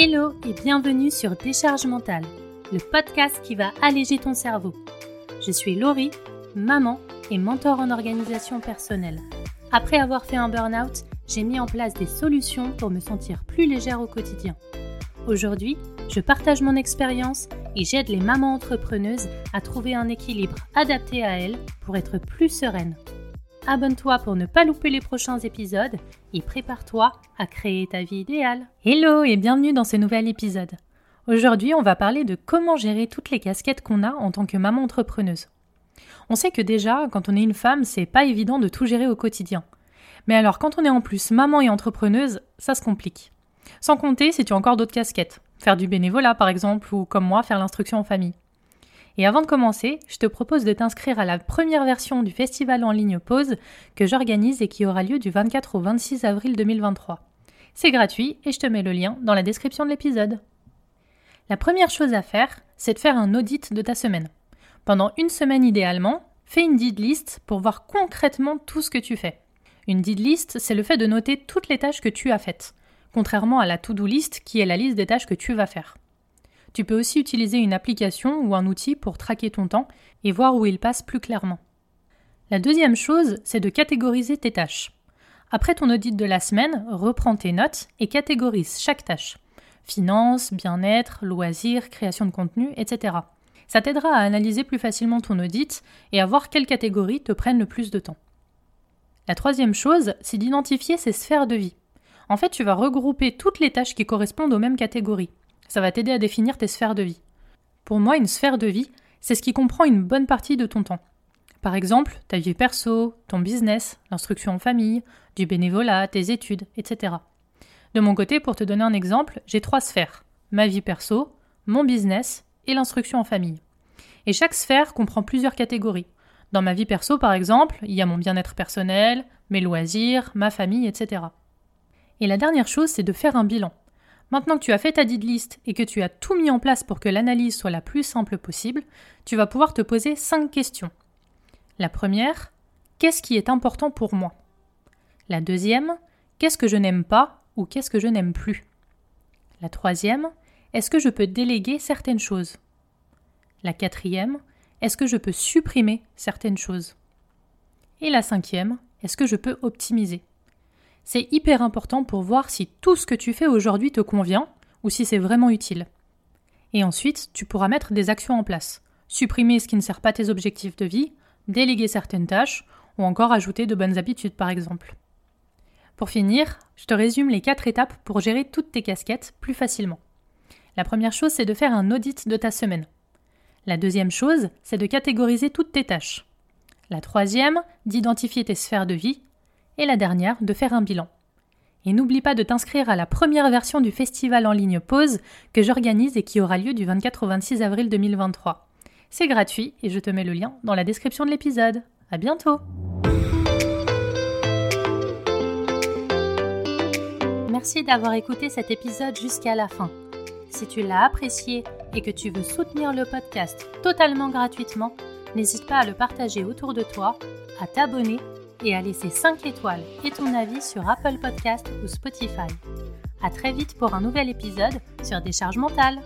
Hello et bienvenue sur Décharge mentale, le podcast qui va alléger ton cerveau. Je suis Laurie, maman et mentor en organisation personnelle. Après avoir fait un burn-out, j'ai mis en place des solutions pour me sentir plus légère au quotidien. Aujourd'hui, je partage mon expérience et j'aide les mamans entrepreneuses à trouver un équilibre adapté à elles pour être plus sereines. Abonne-toi pour ne pas louper les prochains épisodes et prépare-toi à créer ta vie idéale. Hello et bienvenue dans ce nouvel épisode. Aujourd'hui, on va parler de comment gérer toutes les casquettes qu'on a en tant que maman entrepreneuse. On sait que déjà, quand on est une femme, c'est pas évident de tout gérer au quotidien. Mais alors, quand on est en plus maman et entrepreneuse, ça se complique. Sans compter si tu as encore d'autres casquettes. Faire du bénévolat, par exemple, ou comme moi, faire l'instruction en famille. Et avant de commencer, je te propose de t'inscrire à la première version du festival en ligne Pause que j'organise et qui aura lieu du 24 au 26 avril 2023. C'est gratuit et je te mets le lien dans la description de l'épisode. La première chose à faire, c'est de faire un audit de ta semaine. Pendant une semaine idéalement, fais une did list pour voir concrètement tout ce que tu fais. Une did list, c'est le fait de noter toutes les tâches que tu as faites, contrairement à la to-do list qui est la liste des tâches que tu vas faire. Tu peux aussi utiliser une application ou un outil pour traquer ton temps et voir où il passe plus clairement. La deuxième chose, c'est de catégoriser tes tâches. Après ton audit de la semaine, reprends tes notes et catégorise chaque tâche. Finance, bien-être, loisirs, création de contenu, etc. Ça t'aidera à analyser plus facilement ton audit et à voir quelles catégories te prennent le plus de temps. La troisième chose, c'est d'identifier ces sphères de vie. En fait, tu vas regrouper toutes les tâches qui correspondent aux mêmes catégories. Ça va t'aider à définir tes sphères de vie. Pour moi, une sphère de vie, c'est ce qui comprend une bonne partie de ton temps. Par exemple, ta vie perso, ton business, l'instruction en famille, du bénévolat, tes études, etc. De mon côté, pour te donner un exemple, j'ai trois sphères. Ma vie perso, mon business et l'instruction en famille. Et chaque sphère comprend plusieurs catégories. Dans ma vie perso, par exemple, il y a mon bien-être personnel, mes loisirs, ma famille, etc. Et la dernière chose, c'est de faire un bilan. Maintenant que tu as fait ta did list et que tu as tout mis en place pour que l'analyse soit la plus simple possible, tu vas pouvoir te poser cinq questions. La première, qu'est-ce qui est important pour moi? La deuxième, qu'est-ce que je n'aime pas ou qu'est-ce que je n'aime plus? La troisième, est-ce que je peux déléguer certaines choses? La quatrième, est-ce que je peux supprimer certaines choses? Et la cinquième, est-ce que je peux optimiser? C'est hyper important pour voir si tout ce que tu fais aujourd'hui te convient ou si c'est vraiment utile. Et ensuite, tu pourras mettre des actions en place. Supprimer ce qui ne sert pas tes objectifs de vie, déléguer certaines tâches ou encore ajouter de bonnes habitudes par exemple. Pour finir, je te résume les quatre étapes pour gérer toutes tes casquettes plus facilement. La première chose, c'est de faire un audit de ta semaine. La deuxième chose, c'est de catégoriser toutes tes tâches. La troisième, d'identifier tes sphères de vie. Et la dernière, de faire un bilan. Et n'oublie pas de t'inscrire à la première version du festival en ligne Pause que j'organise et qui aura lieu du 24 au 26 avril 2023. C'est gratuit et je te mets le lien dans la description de l'épisode. À bientôt! Merci d'avoir écouté cet épisode jusqu'à la fin. Si tu l'as apprécié et que tu veux soutenir le podcast totalement gratuitement, n'hésite pas à le partager autour de toi, à t'abonner et à laisser 5 étoiles et ton avis sur Apple Podcast ou Spotify. À très vite pour un nouvel épisode sur Décharge mentale.